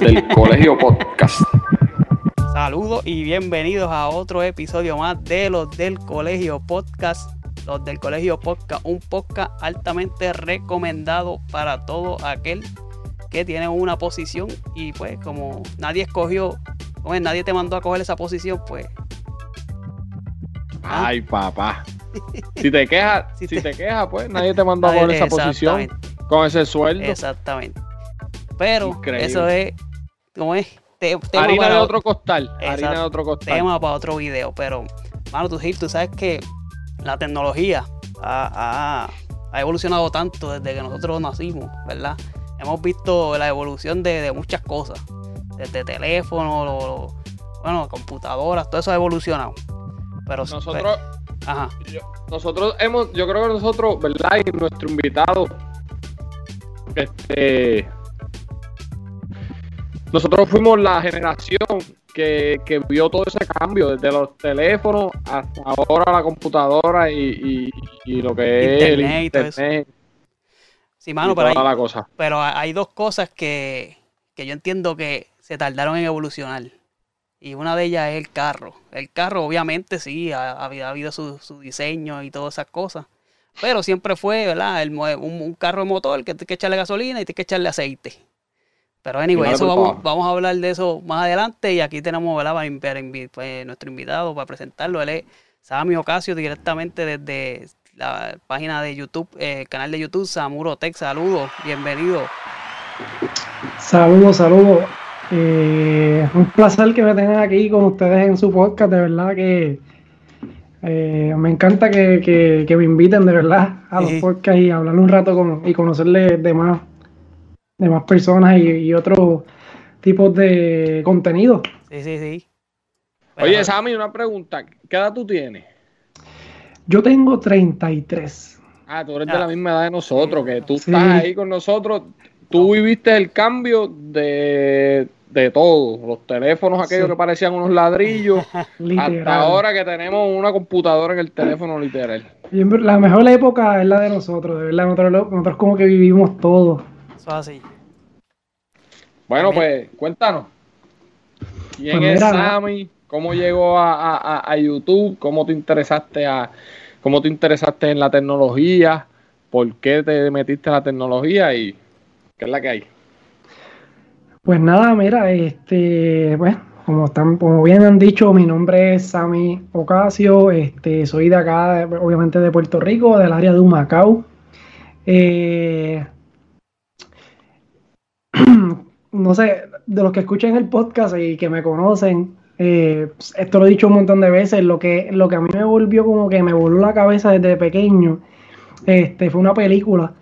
del Colegio Podcast. Saludos y bienvenidos a otro episodio más de los del Colegio Podcast. Los del Colegio Podcast, un podcast altamente recomendado para todo aquel que tiene una posición y pues como nadie escogió, como nadie te mandó a coger esa posición, pues... ¿ah? Ay, papá. Si te quejas, si, te... quejas, pues nadie te mandó a coger esa posición con ese sueldo. Exactamente. Pero eso es, como es, harina de otro costal. harina de otro costal. Tema para otro video. Pero, mano, tú, Gil, tú sabes que la tecnología ha, evolucionado tanto desde que nosotros nacimos, ¿verdad? Hemos visto la evolución de, muchas cosas. Desde teléfonos, bueno, computadoras, todo eso ha evolucionado. Pero nosotros, ajá. nosotros hemos, yo creo que nosotros, ¿verdad? Y nuestro invitado, este, nosotros fuimos la generación que, vio todo ese cambio, desde los teléfonos hasta ahora la computadora y, lo que es el internet. Sí, mano, pero, hay, pero hay dos cosas que, yo entiendo que se tardaron en evolucionar. Y una de ellas es el carro. El carro, obviamente, sí, ha, habido su, diseño y todas esas cosas. Pero siempre fue, ¿verdad? El, un, un, carro de motor que tiene que echarle gasolina y tiene que echarle aceite. Pero anyway, eso vamos, vamos, a hablar de eso más adelante y aquí tenemos ¿verdad? Pues, nuestro invitado para presentarlo. Él es Sammy Ocasio directamente desde la página de YouTube, eh, el canal de YouTube Samuro Tech. Saludos, bienvenido. Saludos, saludos. Eh, un placer que me tengan aquí con ustedes en su podcast, de verdad que eh, me encanta que, me inviten de verdad a los podcasts y hablar un rato con, y conocerles de más de más personas y, otros tipos de contenido. Sí, sí, sí. Oye, Sammy, una pregunta. ¿Qué edad tú tienes? Yo tengo 33. Ah, tú eres de la misma edad de nosotros, que tú estás ahí con nosotros. Tú viviste el cambio de, de todo. Los teléfonos aquellos que parecían unos ladrillos. hasta ahora que tenemos una computadora en el teléfono literal. La mejor época es la de nosotros, de verdad. Nosotros, nosotros como que vivimos todo. Eso así. Bueno, pues cuéntanos. ¿Quién pues es Sammy? ¿Cómo llegó a, YouTube? ¿Cómo te interesaste a cómo te interesaste en la tecnología? ¿Por qué te metiste en la tecnología y qué es la que hay? Pues nada, mira, este, bueno, como están, como bien han dicho, mi nombre es Sammy Ocasio, este, soy de acá, obviamente de Puerto Rico, del área de Humacao. Eh, no sé, de los que escuchan el podcast y que me conocen, eh, esto lo he dicho un montón de veces, lo que, lo que a mí me volvió como que me voló la cabeza desde pequeño, este, fue una película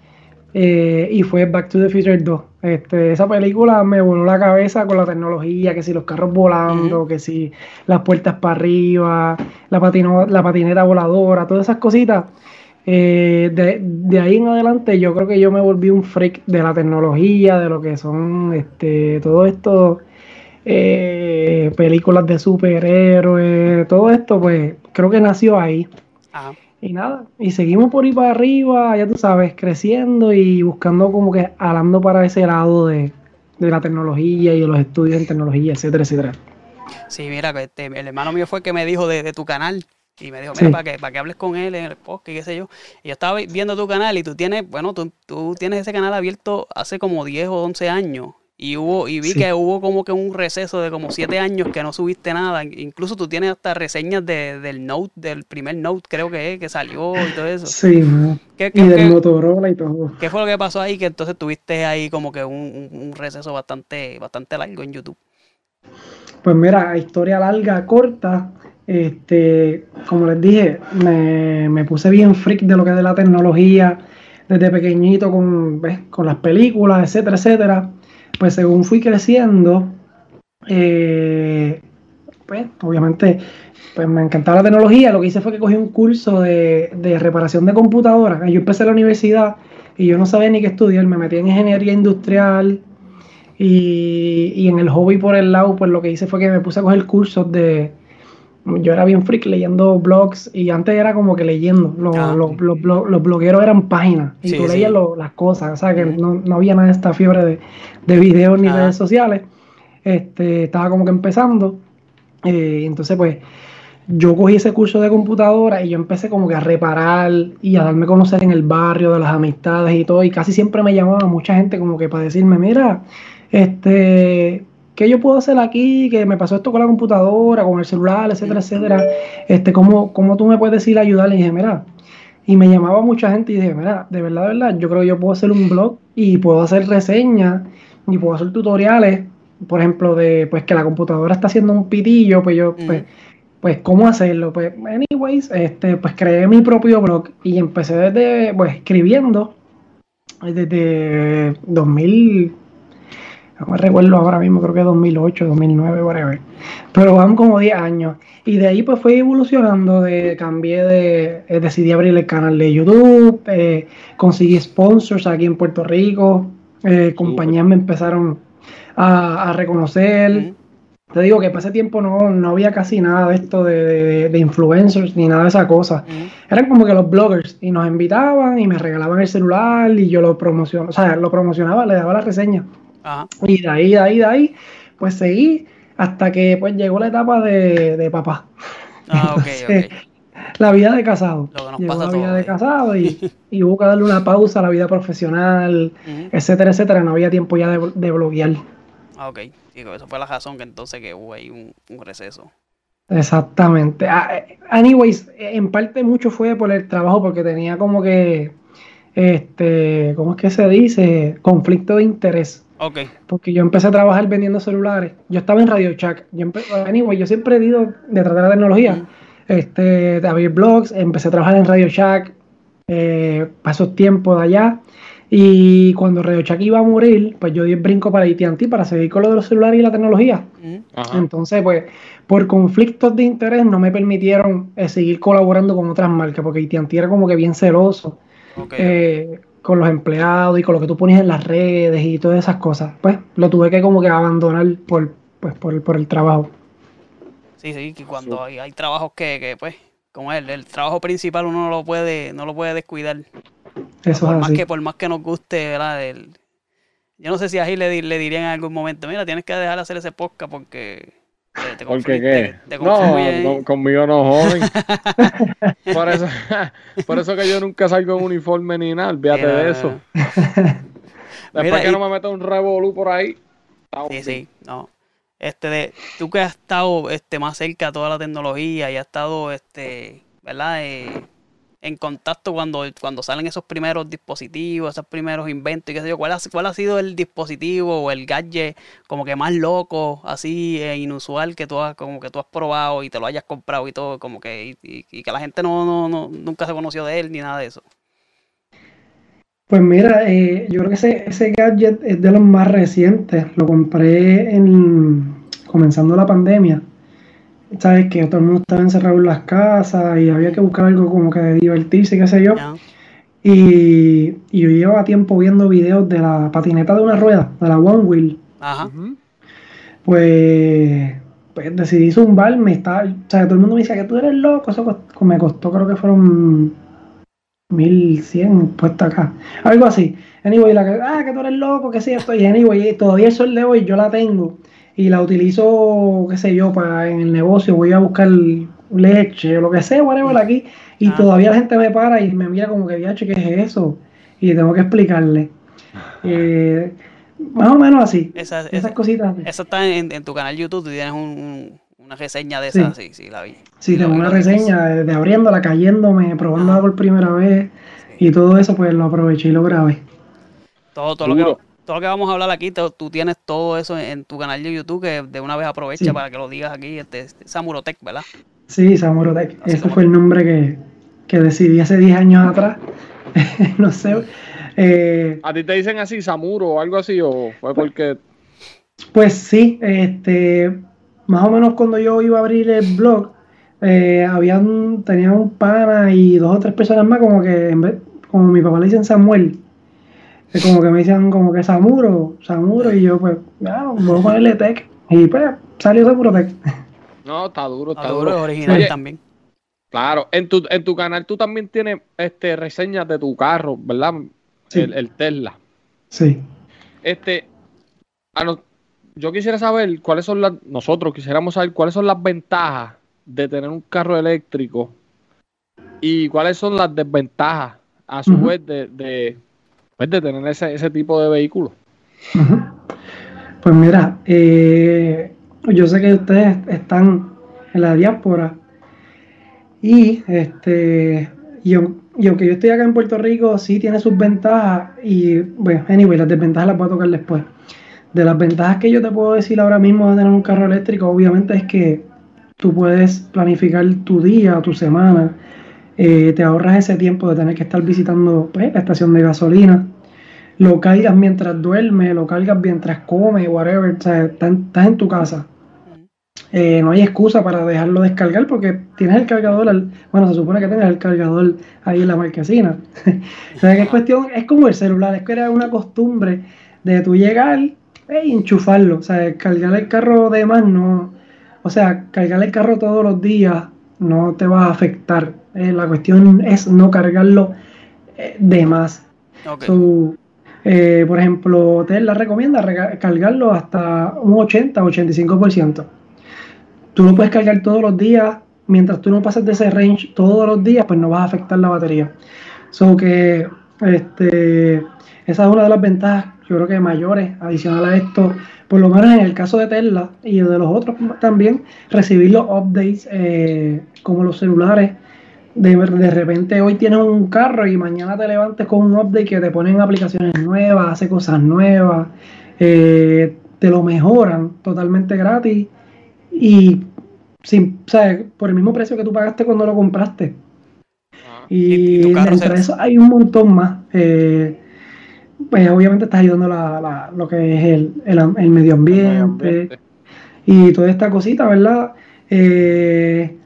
eh, y fue Back to the Future 2. Este, esa película me voló la cabeza con la tecnología, que si los carros volando, que si las puertas para arriba, la, patino, la patineta voladora, todas esas cositas eh, de, ahí en adelante yo creo que yo me volví un freak de la tecnología, de lo que son este, todo esto, eh, películas de superhéroes, todo esto, pues creo que nació ahí. Y nada, y seguimos por ahí para arriba, ya tú sabes, creciendo y buscando como que hablando para ese lado de, la tecnología y de los estudios en tecnología, etcétera, etcétera. Sí, mira, este, el hermano mío fue el que me dijo de, de tu canal y me dijo, mira, para, que, para que hables con él en el podcast, qué sé yo. Y yo estaba viendo tu canal y tú tienes, bueno, tú, tú tienes ese canal abierto hace como 10 o 11 años. Y hubo y vi que hubo como que un receso de como 7 años que no subiste nada. Incluso tú tienes hasta reseñas de, del Note, del primer Note creo que es, que salió y todo eso. Sí, ¿Qué, y del Motorola y todo. ¿Qué fue lo que pasó ahí? Que entonces tuviste ahí como que un, un receso bastante, bastante largo en YouTube. Pues mira, historia larga, corta. Este, como les dije, me, puse bien freak de lo que es de la tecnología desde pequeñito con, con las películas, etcétera, etcétera. Pues según fui creciendo, eh, pues obviamente pues me encantaba la tecnología. Lo que hice fue que cogí un curso de, de reparación de computadoras. Yo empecé la universidad y yo no sabía ni qué estudiar. Me metí en ingeniería industrial y, y en el hobby por el lado, pues lo que hice fue que me puse a coger cursos de yo era bien freak leyendo blogs y antes era como que leyendo. Los, ah, los, blogueros eran páginas y tú leías las cosas. O sea, que no, había nada de esta fiebre de, de videos ni redes sociales. este, estaba como que empezando. Eh, entonces, pues, yo cogí ese curso de computadora y yo empecé como que a reparar y a darme a conocer en el barrio de las amistades y todo. Y casi siempre me llamaba mucha gente como que para decirme, mira, este, ¿qué yo puedo hacer aquí? Que me pasó esto con la computadora, con el celular, etcétera, etcétera. Este, ¿cómo, cómo tú me puedes decir ayudar? Y dije, mira, y me llamaba mucha gente y dije, mira, de verdad, de verdad, yo creo que yo puedo hacer un blog y puedo hacer reseñas y puedo hacer tutoriales, por ejemplo, de pues que la computadora está haciendo un pitillo, pues yo, pues, pues, ¿cómo hacerlo? Pues, anyways, este, pues creé mi propio blog y empecé desde, pues, escribiendo desde 2000, no me recuerdo ahora mismo, creo que 2008, 2009, whatever. Pero van como 10 años. Y de ahí pues fui evolucionando, de, cambié de, eh, decidí abrir el canal de YouTube, eh, conseguí sponsors aquí en Puerto Rico, eh, compañías me empezaron a, reconocer. Te digo que para ese tiempo no, no había casi nada de esto de, influencers ni nada de esa cosa. Eran como que los bloggers y nos invitaban y me regalaban el celular y yo lo promocionaba, o sea, lo promocionaba, le daba la reseña. Y de ahí, de ahí, de ahí, pues seguí hasta que pues llegó la etapa de, papá. Ah, La vida de casado. Llegó la vida de casado y, y, hubo que darle una pausa a la vida profesional, etcétera, etcétera. No había tiempo ya de, de bloguear. Ah, ok. eso fue la razón que entonces que hubo ahí un, receso. Exactamente. Ah, eh, anyways, en parte mucho fue por el trabajo, porque tenía como que, este, ¿cómo es que se dice? Conflicto de interés. Okay. Porque yo empecé a trabajar vendiendo celulares. Yo estaba en Radio Shack. Yo, anyway, yo siempre he ido detrás de la tecnología. Este, de abrir blogs, empecé a trabajar en Radio Shack. Eh, pasó tiempo de allá. Y cuando Radio Shack iba a morir, pues yo di el brinco para AT&T para seguir con lo de los celulares y la tecnología. Entonces, pues, por conflictos de interés no me permitieron eh, seguir colaborando con otras marcas, porque AT&T era como que bien celoso. Eh, con los empleados y con lo que tú ponías en las redes y todas esas cosas. Pues lo tuve que como que abandonar por, pues, por, el trabajo. Sí, sí, que cuando hay, hay, trabajos que, que, pues, como el, el trabajo principal uno no lo puede, no lo puede descuidar. Eso por más que por más que nos guste, ¿verdad? yo no sé si a Gil le, le dirían en algún momento, mira, tienes que dejar de hacer ese podcast porque ¿Por qué no, conmigo no joven. por, eso, por eso que yo nunca salgo en uniforme ni nada, olvídate de eso. Después que no me meto un revolú por ahí. Sí, sí, no. Este de, tú que has estado este más cerca de toda la tecnología y has estado este, ¿verdad? Eh, en contacto cuando, cuando salen esos primeros dispositivos, esos primeros inventos y qué sé yo, ¿cuál ha, cuál ha sido el dispositivo o el gadget como que más loco, así e inusual que tú has, como que tú has probado y te lo hayas comprado y todo, como que y, que la gente no, no, nunca se conoció de él ni nada de eso? Pues mira, eh, yo creo que ese, ese gadget es de los más recientes. Lo compré en comenzando la pandemia sabes que todo el mundo estaba encerrado en las casas y había que buscar algo como que divertirse, qué sé yo. Y, yo llevaba tiempo viendo videos de la patineta de una rueda, de la One Wheel. Ajá. Pues, pues decidí zumbarme. Estaba, o sea, todo el mundo me decía que tú eres loco. Eso me costó, creo que fueron 1100 puesta acá. Algo así. Anyway, la que, ah, que tú eres loco, que sí, estoy. Anyway, todavía el sol de hoy yo la tengo y la utilizo, qué sé yo, para en el negocio, voy a buscar leche o lo que sea, whatever, aquí, y ah. todavía la gente me para y me mira como que, viaje, ¿qué es eso? Y tengo que explicarle. Eh, más o menos así. esas cositas. Eso está en, tu canal YouTube, tú tienes una reseña de esa, sí, sí, la vi. Sí, tengo una reseña de, abriéndola, cayéndome, probándola por primera vez, y todo eso, pues lo aproveché y lo grabé. Todo, todo lo que todo lo que vamos a hablar aquí, tú tienes todo eso en, tu canal de YouTube, que de una vez aprovecha para que lo digas aquí, este, este Samurotech, ¿verdad? Sí, Samurotech. Ese fue el nombre que, decidí hace 10 años atrás. no sé. Eh, ¿A ti te dicen así, Samuro o algo así? ¿O fue porque.? Pues sí, este, más o menos cuando yo iba a abrir el blog, eh, habían, tenía un pana y dos o tres personas más, como que en vez, como mi papá le dicen Samuel, es como que me decían como que Samuro, Samuro, y yo pues, ya, voy a ponerle tech. Y pues salió Samuro Tech. No, está duro, está, duro. Es original también. Claro, en tu, en tu canal tú también tienes este reseñas de tu carro, ¿verdad? El, Tesla. Sí. Este, yo quisiera saber cuáles son las, nosotros quisiéramos saber cuáles son las ventajas de tener un carro eléctrico y cuáles son las desventajas a su vez de, de, pues, de, tener ese, ese, tipo de vehículo. Pues mira, eh, yo sé que ustedes están en la diáspora y este yo, y aunque yo estoy acá en Puerto Rico, sí tiene sus ventajas y bueno, anyway, las desventajas las voy a tocar después. De las ventajas que yo te puedo decir ahora mismo de tener un carro eléctrico, obviamente es que tú puedes planificar tu día tu semana, eh, te ahorras ese tiempo de tener que estar visitando pues, la estación de gasolina, lo cargas mientras duermes, lo cargas mientras comes, whatever, o sea, estás, en tu casa. Eh, no hay excusa para dejarlo descargar porque tienes el cargador, bueno, se supone que tienes el cargador ahí en la marquesina. o sea, que es cuestión, es como el celular, es que era una costumbre de tú llegar y enchufarlo. O sea, cargar el carro de más no. O sea, cargar el carro todos los días no te va a afectar. Eh, la cuestión es no cargarlo eh, de más. Eh, por ejemplo, Tesla recomienda cargarlo hasta un 80-85%. Tú lo puedes cargar todos los días. Mientras tú no pases de ese range todos los días, pues no vas a afectar la batería. So que este, esa es una de las ventajas yo creo que mayores, adicional a esto, por lo menos en el caso de Tesla y de los otros también, recibir los updates eh, como los celulares. De, de repente hoy tienes un carro y mañana te levantes con un update que te ponen aplicaciones nuevas, hace cosas nuevas, eh, te lo mejoran totalmente gratis y sin, por el mismo precio que tú pagaste cuando lo compraste. Ah. y, entre eso hay un montón más. Eh, pues obviamente estás ayudando la, lo que es el, el, medio, ambiente, y toda esta cosita, ¿verdad? Eh,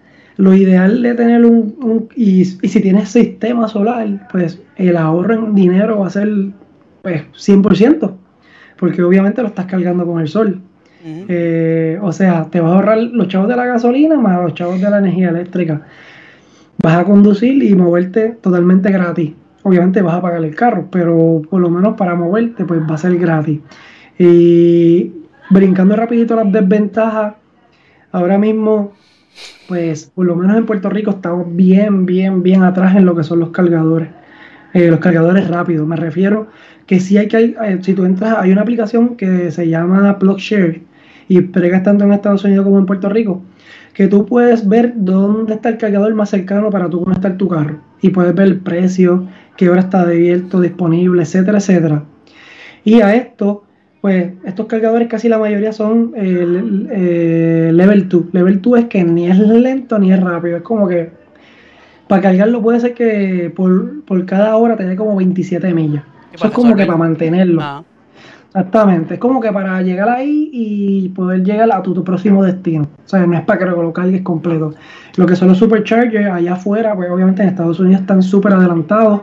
lo ideal de tener un, y, si tienes sistema solar, pues el ahorro en dinero va a ser pues 100%, porque obviamente lo estás cargando con el sol. Eh, o sea, te vas a ahorrar los chavos de la gasolina más los chavos de la energía eléctrica. Vas a conducir y moverte totalmente gratis obviamente vas a pagar el carro, pero por lo menos para moverte pues va a ser gratis. Y brincando rapidito las desventajas, ahora mismo pues por lo menos en Puerto Rico estamos bien, bien, bien atrás en lo que son los cargadores. Eh, los cargadores rápidos, me refiero que si hay que, eh, si tú entras, hay una aplicación que se llama PlugShare y pregas tanto en Estados Unidos como en Puerto Rico, que tú puedes ver dónde está el cargador más cercano para tú conectar tu carro y puedes ver el precio, qué hora está abierto, disponible, etcétera, etcétera. Y a esto, pues estos cargadores casi la mayoría son eh, level 2. Level 2 es que ni es lento ni es rápido, es como que para cargarlo puede ser que por, cada hora te dé como 27 millas. Eso es como que para mantenerlo. Ah. Exactamente, es como que para llegar ahí y poder llegar a tu, próximo destino. O sea, no es para que lo cargues completo. Lo que son los superchargers allá afuera, pues obviamente en Estados Unidos están súper adelantados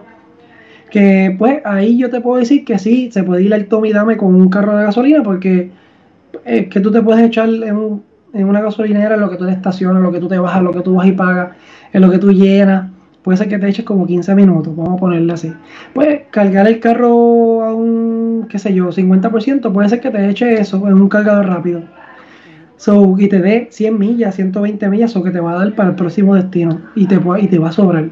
que pues ahí yo te puedo decir que sí, se puede ir al Tommy Dame con un carro de gasolina porque es que tú te puedes echar en, una gasolinera en lo que tú te estacionas, lo que tú te bajas, lo que tú vas y pagas, en lo que tú llenas. Puede ser que te eches como 15 minutos, vamos a ponerle así. Pues cargar el carro a un, qué sé yo, 50%, puede ser que te eche eso en un cargador rápido. So, y te dé 100 millas, 120 millas, o que te va a dar para el próximo destino y te, y te va a sobrar.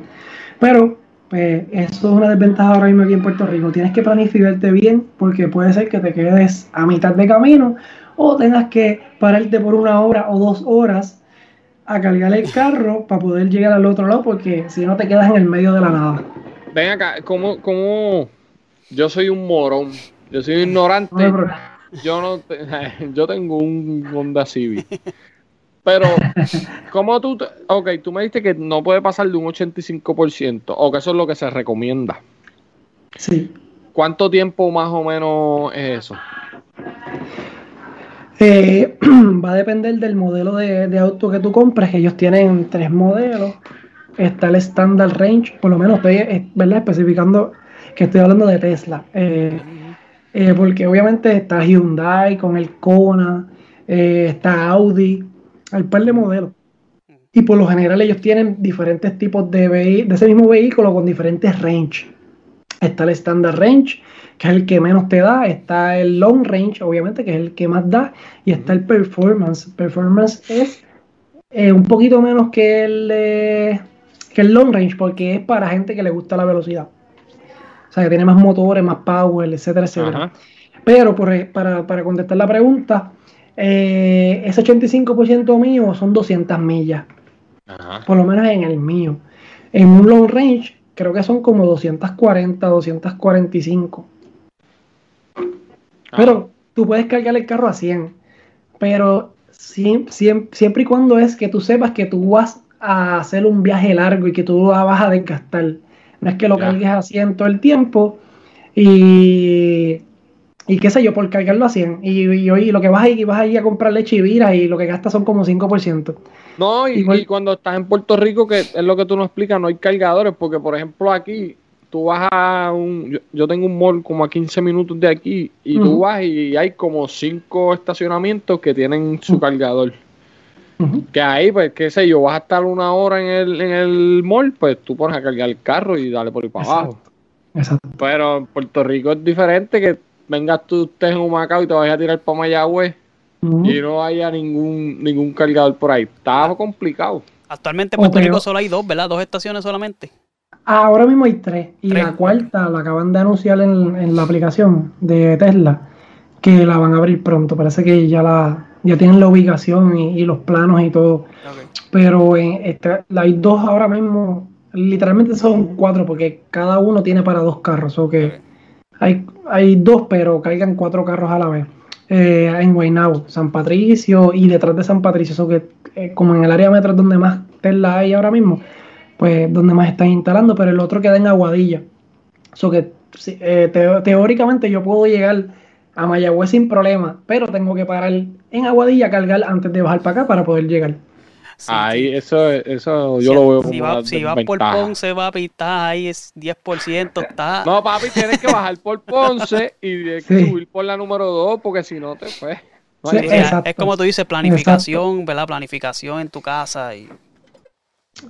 Pero pues eso es una desventaja ahora mismo aquí en Puerto Rico. Tienes que planificarte bien porque puede ser que te quedes a mitad de camino o tengas que pararte por una hora o dos horas a cargar el carro para poder llegar al otro lado porque si no te quedas en el medio de la nada. Ven acá, como, como yo soy un morón, yo soy ignorante, yo no, yo tengo un Honda Civic. Pero, ¿cómo tú? Ok, tú me dijiste que no puede pasar de un 85%, o que eso es lo que se recomienda. Sí. ¿Cuánto tiempo más o menos es eso? Eh, va a depender del modelo de, auto que tú compres. Ellos tienen tres modelos. Está el Standard Range, por lo menos estoy eh, ¿verdad? especificando que estoy hablando de Tesla. Eh, porque obviamente está Hyundai con el Kona, está Audi, hay un par de modelos. Y por lo general ellos tienen diferentes tipos de, de ese mismo vehículo con diferentes range. está el Standard Range, que es el que menos te da, está el Long Range, obviamente, que es el que más da, y está el Performance. Performance es eh, un poquito menos que el, que el Long Range, porque es para gente que le gusta la velocidad. O sea, que tiene más motores, más power, etcétera, etcétera. Pero para, para, contestar la pregunta, eh, ese 85% mío son 200 millas. Por lo menos en el mío. En un long range, creo que son como 240, 245. Pero tú puedes cargar el carro a 100. Pero siempre, y cuando es que tú sepas que tú vas a hacer un viaje largo y que tú vas a desgastar. No es que lo cargues a 100 todo el tiempo y, y qué sé yo, por cargarlo a 100. Y, y, lo que vas a ir, vas a ir a comprar leche y vira y lo que gastas son como 5%. No, y, cuando estás en Puerto Rico, que es lo que tú nos explicas, no hay cargadores, porque por ejemplo aquí, tú vas a un, yo, tengo un mall como a 15 minutos de aquí, y tú vas y hay como 5 estacionamientos que tienen su cargador. Que ahí, pues, qué sé yo, vas a estar una hora en el, en el mall, pues tú pones a cargar el carro y dale por ahí para abajo. Exacto. Pero en Puerto Rico es diferente que vengas tú, estés en un Macao y te vayas a tirar para Mayagüez y no haya ningún, ningún cargador por ahí. Está complicado. Actualmente en Puerto Rico solo hay dos, ¿verdad? Dos estaciones solamente. Ahora mismo hay tres. Y la cuarta la acaban de anunciar en, la aplicación de Tesla, que la van a abrir pronto. Parece que ya la ya tienen la ubicación y, los planos y todo. Pero este, hay dos ahora mismo. Literalmente son cuatro, porque cada uno tiene para dos carros. O que hay, hay dos, pero caigan cuatro carros a la vez. Eh, en Guaynabo, San Patricio y detrás de San Patricio, eso que eh, como en el área metro donde más Tesla hay ahora mismo, pues donde más están instalando, pero el otro queda en Aguadilla. Eso que eh, teóricamente yo puedo llegar a Mayagüez sin problema, pero tengo que parar en Aguadilla a cargar antes de bajar para acá para poder llegar. Ahí, eso, eso yo lo veo como. Si va, si va por Ponce, va a ahí es 10%. Está... No, papi, tienes que bajar por Ponce y subir por la número 2, porque si no te fue. es como tú dices, planificación, ¿verdad? Planificación en tu casa y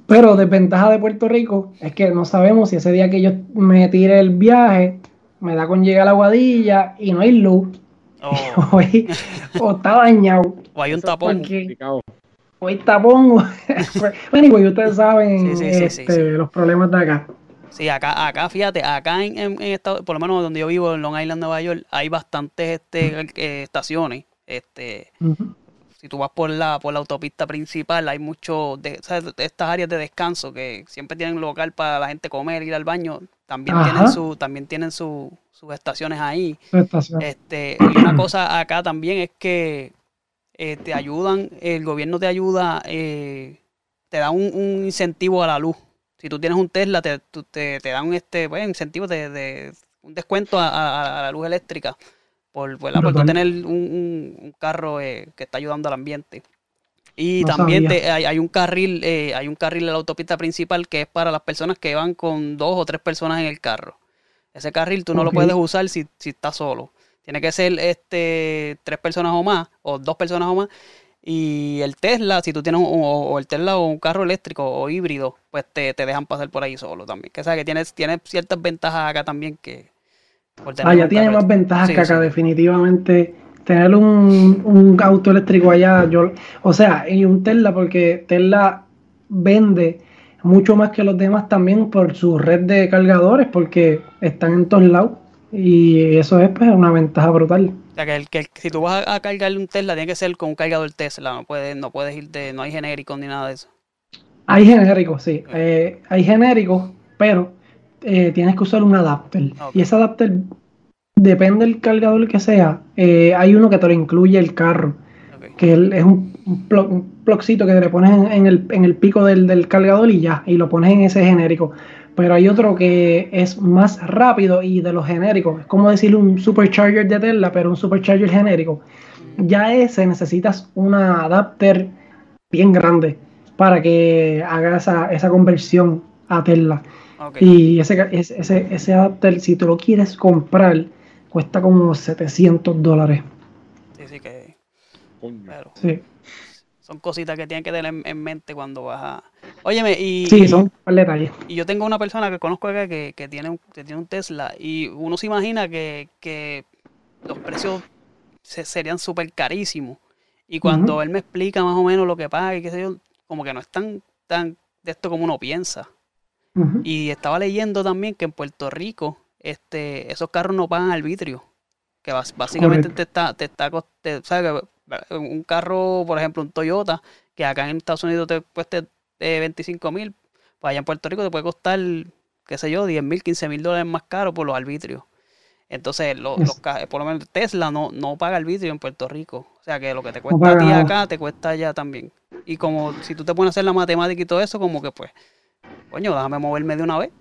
pero desventaja de Puerto Rico es que no sabemos si ese día que yo me tire el viaje, me da con llegar a la guadilla y no hay luz. Oh. o, está dañado. O hay un tapón. O hay tapón. bueno, y ustedes saben este, los problemas de acá. Sí, acá, acá fíjate, acá en, en, por lo menos donde yo vivo, en Long Island, Nueva York, hay bastantes este, eh, estaciones. Este, si tú vas por la, por la autopista principal, hay mucho de, estas áreas de descanso que siempre tienen lugar para la gente comer, ir al baño, también tienen su, también tienen sus estaciones ahí. Este, y una cosa acá también es que eh, te ayudan, el gobierno te ayuda, eh, te da un, incentivo a la luz. Si tú tienes un Tesla, te, te, te dan este, pues, incentivo de, un descuento a la luz eléctrica por, por tener un, carro eh, que está ayudando al ambiente. Y también hay, un carril, hay un carril en la autopista principal que es para las personas que van con dos o tres personas en el carro. Ese carril tú no lo puedes usar si, si estás solo. Tiene que ser este tres personas o más, o dos personas o más. Y el Tesla, si tú tienes un, o, el Tesla o un carro eléctrico o híbrido, pues te, dejan pasar por ahí solo también. Que sabes que tienes, tienes ciertas ventajas acá también que, Allá ah, tiene más ventajas que acá, definitivamente. Tener un, auto eléctrico allá, yo, o sea, y un Tesla, porque Tesla vende mucho más que los demás también por su red de cargadores, porque están en todos lados. Y eso es pues una ventaja brutal. O sea, que, el, que si tú vas a, cargarle un Tesla, tiene que ser con un cargador Tesla, no puedes, no puedes ir de, no hay genéricos ni nada de eso. Hay genéricos, sí. Eh, hay genéricos, pero eh, tienes que usar un adapter. Y ese adapter, depende del cargador que sea, eh, hay uno que te lo incluye el carro. Que es un, un, que te le pones en, el, pico del, cargador y ya, y lo pones en ese genérico. Pero hay otro que es más rápido y de los genéricos. Es como decir un supercharger de Tesla, pero un supercharger genérico. Ya ese necesitas un adapter bien grande para que haga esa, esa conversión a Tesla. Y ese, ese, ese adapter, si tú lo quieres comprar, cuesta como 700 dólares. Sí, sí que... sí. Son cositas que tienes que tener en, mente cuando vas a, Óyeme, y. Sí, son. Y yo tengo una persona que conozco acá que, tiene, un, que tiene un Tesla y uno se imagina que, los precios serían súper carísimos. Y cuando él me explica más o menos lo que paga y qué sé yo, como que no es tan, tan de esto como uno piensa. Y estaba leyendo también que en Puerto Rico este, esos carros no pagan arbitrio. Que básicamente te está, te está ¿sabes? Un carro, por ejemplo, un Toyota, que acá en Estados Unidos te cueste 25 mil, pues allá en Puerto Rico te puede costar, qué sé yo, 10 mil, 15 mil dólares más caro por los arbitrios. Entonces, los, por lo menos Tesla no, no paga arbitrio en Puerto Rico. O sea que lo que te cuesta a ti acá, te cuesta allá también. Y como si tú te pones a hacer la matemática y todo eso, como que pues, coño, déjame moverme de una vez.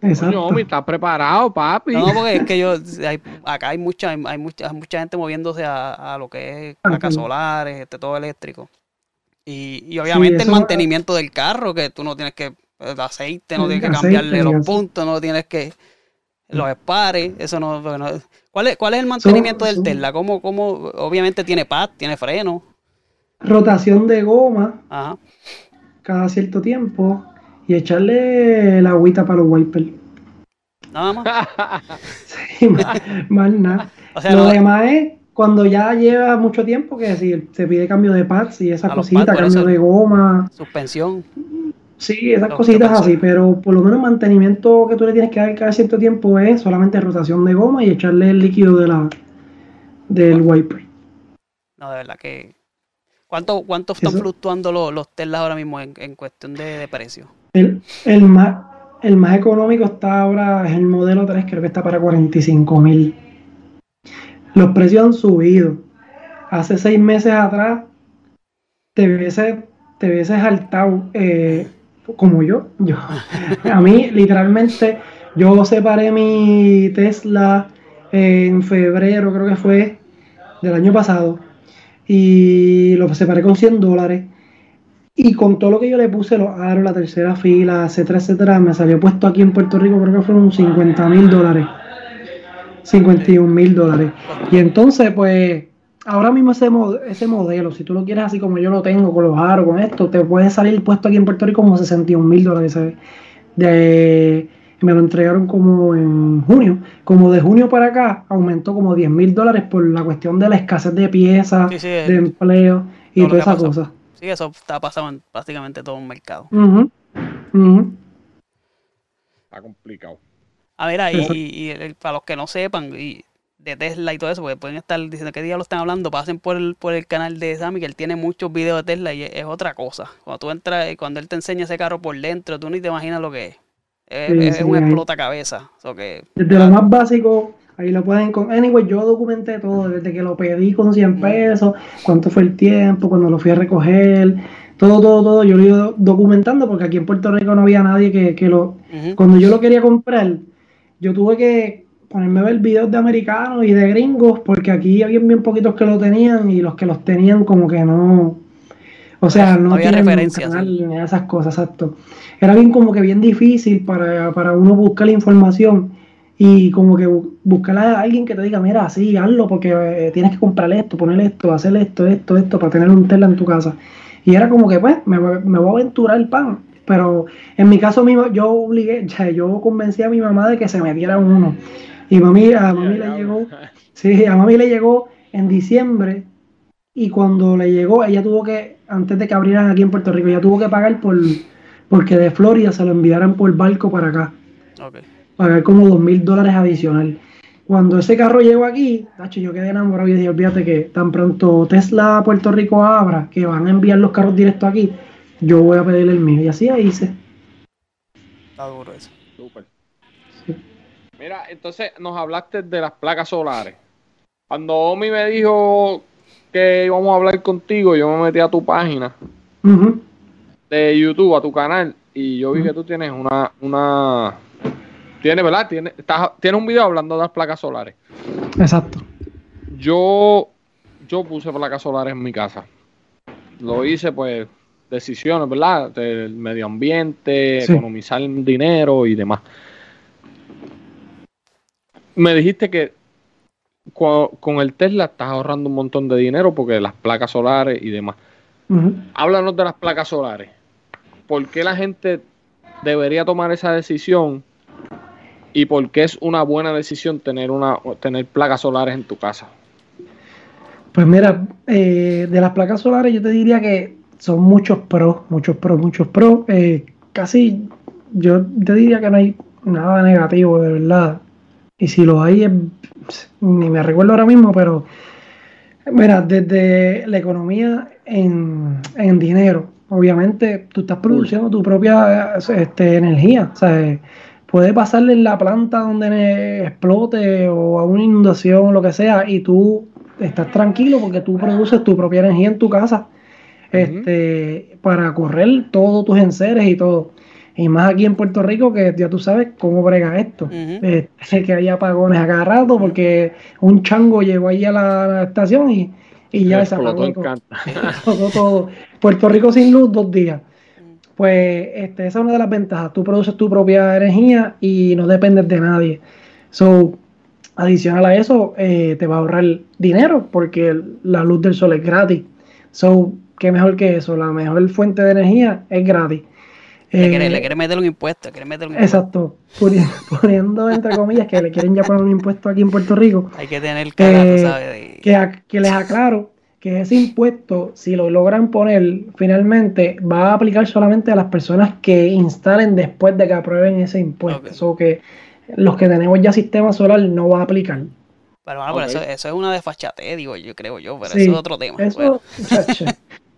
No, me estás preparado, papi. No, porque es que yo, acá hay mucha, hay, mucha, mucha gente moviéndose a, lo que es placas solares, este, todo eléctrico. Y, obviamente el mantenimiento del carro, que tú no tienes que, el aceite, no tienes que cambiarle los puntos, no tienes que, los espares, eso no, ¿cuál es, cuál es el mantenimiento del Tesla? ¿Cómo, cómo, obviamente tiene pad, tiene freno? Rotación de goma. Cada cierto tiempo y echarle la agüita para los wipers. Nada más. sí, más, nada. Lo demás es cuando ya lleva mucho tiempo que decir, se pide cambio de pads y esas cositas, cambio de goma. Suspensión. Sí, esas cositas así, pero por lo menos mantenimiento que tú le tienes que dar cada cierto tiempo es solamente rotación de goma y echarle el líquido de la del wiper. No, de verdad que. ¿Cuánto, cuánto están fluctuando los, los ahora mismo en, cuestión de, de precio? El, más, el más económico está ahora, es el modelo 3, creo que está para 45 mil. Los precios han subido. Hace seis meses atrás te hubiese, te saltado eh, como yo. yo. A mí, literalmente, yo separé mi Tesla en febrero, creo que fue, del año pasado. Y lo separé con 100 dólares. Y con todo lo que yo le puse, los aros, la tercera fila, etcétera, etcétera, me salió puesto aquí en Puerto Rico, creo que fueron 50 mil dólares. 51 mil dólares. Y entonces, pues, ahora mismo ese, ese modelo, si tú lo quieres así como yo lo tengo, con los aros, con esto, te puede salir puesto aquí en Puerto Rico como 61 mil dólares. ¿sabes? De, me lo entregaron como en junio. Como de junio para acá, aumentó como 10 mil dólares por la cuestión de la escasez de piezas, de empleo y todas esas cosas. Sí, eso está pasando en prácticamente todo un mercado. Está complicado. A ver, y, y, para los que no sepan, y de Tesla y todo eso, porque pueden estar diciendo qué día lo están hablando, pasen por el, por el canal de Sammy, que él tiene muchos videos de Tesla y es, otra cosa. Cuando tú entras, y cuando él te enseña ese carro por dentro, tú ni te imaginas lo que es. Es, un explota cabeza. que, desde lo más básico Ahí lo pueden. Anyway, yo documenté todo, desde que lo pedí con 100 pesos, cuánto fue el tiempo, cuando lo fui a recoger, todo, todo, todo. Yo lo iba documentando porque aquí en Puerto Rico no había nadie que, lo. Cuando yo lo quería comprar, yo tuve que ponerme a ver videos de americanos y de gringos porque aquí había bien poquitos que lo tenían y los que los tenían, como que no. O sea, no, había referencias. Esas cosas, exacto. Era bien como que bien difícil para, para uno buscar la información y como que buscar a alguien que te diga, mira, sí, hazlo porque eh, tienes que comprar esto, poner esto, hacer esto, esto, esto, para tener un tela en tu casa. Y era como que, pues, me, me voy a aventurar el pan. Pero en mi caso mismo, yo obligué, ya, yo convencí a mi mamá de que se me diera uno. Y mami, a mami le llegó, sí, a mami le llegó en diciembre. Y cuando le llegó, ella tuvo que, antes de que abrieran aquí en Puerto Rico, ella tuvo que pagar por, porque de Florida se lo enviaran por barco para acá. Okay pagar como dos mil dólares adicional. Cuando ese carro llegó aquí, yo quedé enamorado y dije, olvídate que tan pronto Tesla Puerto Rico abra, que van a enviar los carros directos aquí, yo voy a pedirle el mío. Y así hice. Está duro eso. Súper. Mira, entonces nos hablaste de las placas solares. Cuando Omi me dijo que íbamos a hablar contigo, yo me metí a tu página de YouTube, a tu canal, y yo vi que tú tienes una, una, tiene, ¿verdad? Tiene, tiene un video hablando de las placas solares. Exacto. Yo, yo puse placas solares en mi casa. Lo hice, pues, decisiones, ¿verdad? Del medio ambiente, economizar dinero y demás. Me dijiste que con, el Tesla estás ahorrando un montón de dinero porque las placas solares y demás. Háblanos de las placas solares. por qué la gente debería tomar esa decisión y por qué es una buena decisión tener, una, tener placas solares en tu casa. Pues mira, eh, de las placas solares yo te diría que son muchos pros, muchos pros, muchos pros. Eh, casi yo te diría que no hay nada negativo, de verdad. Y si lo hay, ni me recuerdo ahora mismo, pero mira, desde la economía en, en dinero, obviamente tú estás produciendo tu propia este, energía. O sea, puede pasarle en la planta donde explote o a una inundación o lo que sea y tú estás tranquilo porque tú produces tu propia energía en tu casa este, para correr todos tus enseres y todo. Y más aquí en Puerto Rico, que ya tú sabes cómo brega esto. Uh que hay apagones a cada rato porque un chango llegó ahí a la, estación y, ya se apagó todo. Puerto Rico sin luz dos días. Pues este, esa es una de las ventajas. Tú produces tu propia energía y no dependes de nadie. So, adicional a eso, eh, te va a ahorrar dinero porque la luz del sol es gratis. So, ¿qué mejor que eso? La mejor fuente de energía es gratis. Le, quiere, le quiere meter un impuesto, quiere meter un impuesto. Exacto, poniendo, entre comillas que le quieren ya poner un impuesto aquí en Puerto Rico. Hay que tener cara, eh, ¿sabes? Que, que les aclaro que ese impuesto, si lo logran poner, finalmente va a aplicar solamente a las personas que instalen después de que aprueben ese impuesto. O que los que tenemos ya sistema solar no va a aplicar. Pero bueno, eso, es una desfachate, digo yo, creo yo, pero eso es otro tema. Eso,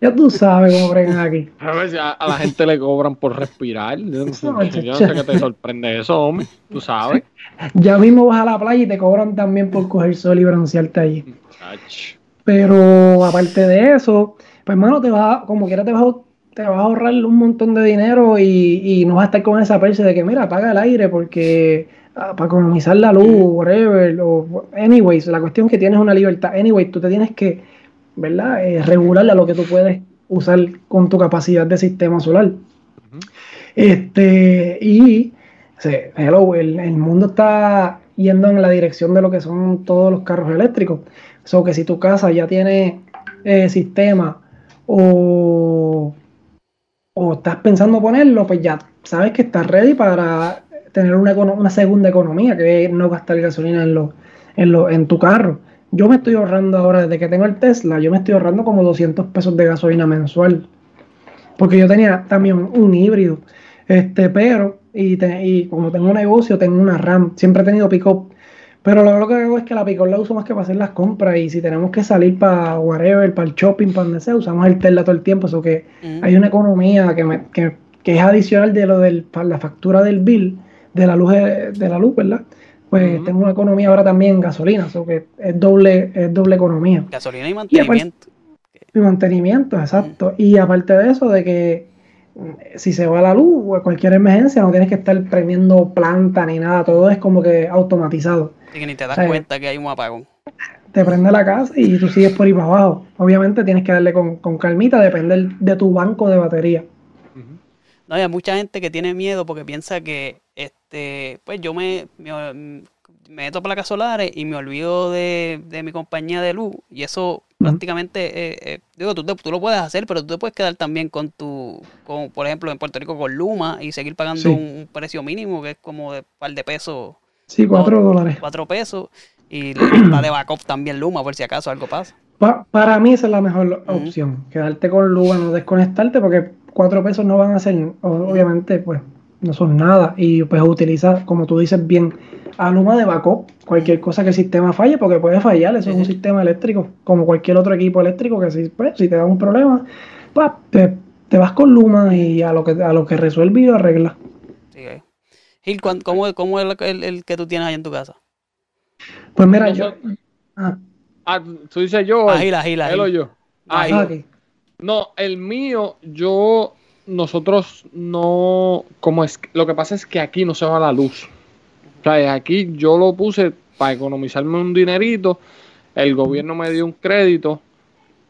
ya tú sabes cómo bregan aquí. A ver si a, la gente le cobran por respirar. Yo no, sé qué te sorprende eso, hombre. Tú sabes. Ya mismo vas a la playa y te cobran también por coger sol y broncearte allí. Pero aparte de eso, pues hermano, te va, como quiera te vas, a, te vas a ahorrar un montón de dinero y, y no vas a estar con esa perse de que mira, apaga el aire porque ah, para economizar la luz, whatever, o anyways, la cuestión es que tienes una libertad. Anyway, tú te tienes que ¿verdad? Eh, regular a lo que tú puedes usar con tu capacidad de sistema solar. Este, y hello, el, mundo está yendo en la dirección de lo que son todos los carros eléctricos. So que si tu casa ya tiene eh, sistema o, o estás pensando ponerlo, pues ya sabes que estás ready para tener una, una segunda economía, que es no gastar gasolina en, lo, en, lo, en tu carro. Yo me estoy ahorrando ahora, desde que tengo el Tesla, yo me estoy ahorrando como 200 pesos de gasolina mensual. Porque yo tenía también un híbrido. Este, pero, y, como tengo un negocio, tengo una RAM. Siempre he tenido pick-up. Pero lo, que hago es que la pick-up la uso más que para hacer las compras. Y si tenemos que salir para whatever, para el shopping, para donde sea, usamos el Tesla todo el tiempo. Eso que mm. hay una economía que, me, que, es adicional de lo de la factura del bill, de la luz, de la luz, ¿verdad? pues tengo una economía ahora también en gasolina, o que es doble, es doble economía. Gasolina y mantenimiento. Y, mantenimiento, exacto. Y aparte de eso, de que mm, si se va la luz o cualquier emergencia, no tienes que estar prendiendo planta ni nada, todo es como que automatizado. Y que ni te das cuenta que hay un apagón. Te prende la casa y tú sigues por ahí para abajo. Obviamente tienes que darle con, con calmita, depende de tu banco de batería. No, hay mucha gente que tiene miedo porque piensa que este, pues yo me, me, meto placas solares y me olvido de, mi compañía de luz. Y eso prácticamente, eh, eh, digo, tú, tú, lo puedes hacer, pero tú te puedes quedar también con tu, con, por ejemplo, en Puerto Rico con Luma y seguir pagando un, precio mínimo que es como de un par de pesos. Sí, cuatro dólares. Cuatro pesos. Y la de backup también Luma, por si acaso algo pasa. para mí esa es la mejor opción, quedarte con Luma, no desconectarte, porque cuatro pesos no van a ser, obviamente, pues no son nada. Y pues utiliza, como tú dices bien, a Luma de backup, cualquier cosa que el sistema falle, porque puede fallar, eso es un sistema eléctrico, como cualquier otro equipo eléctrico que si, pues, si te da un problema, pues, te, vas con Luma y a lo que, a lo que resuelve y lo arregla. Sí, eh. Gil, ¿cómo, ¿cómo, es el, que tú tienes ahí en tu casa? Pues mira, yo... Ah. ah. tú dices yo. Ah, Gil, Gil, Gil. yo. Ah, ah no, el mío, yo, nosotros no, como es, lo que pasa es que aquí no se va la luz. O sea, aquí yo lo puse para economizarme un dinerito, el gobierno me dio un crédito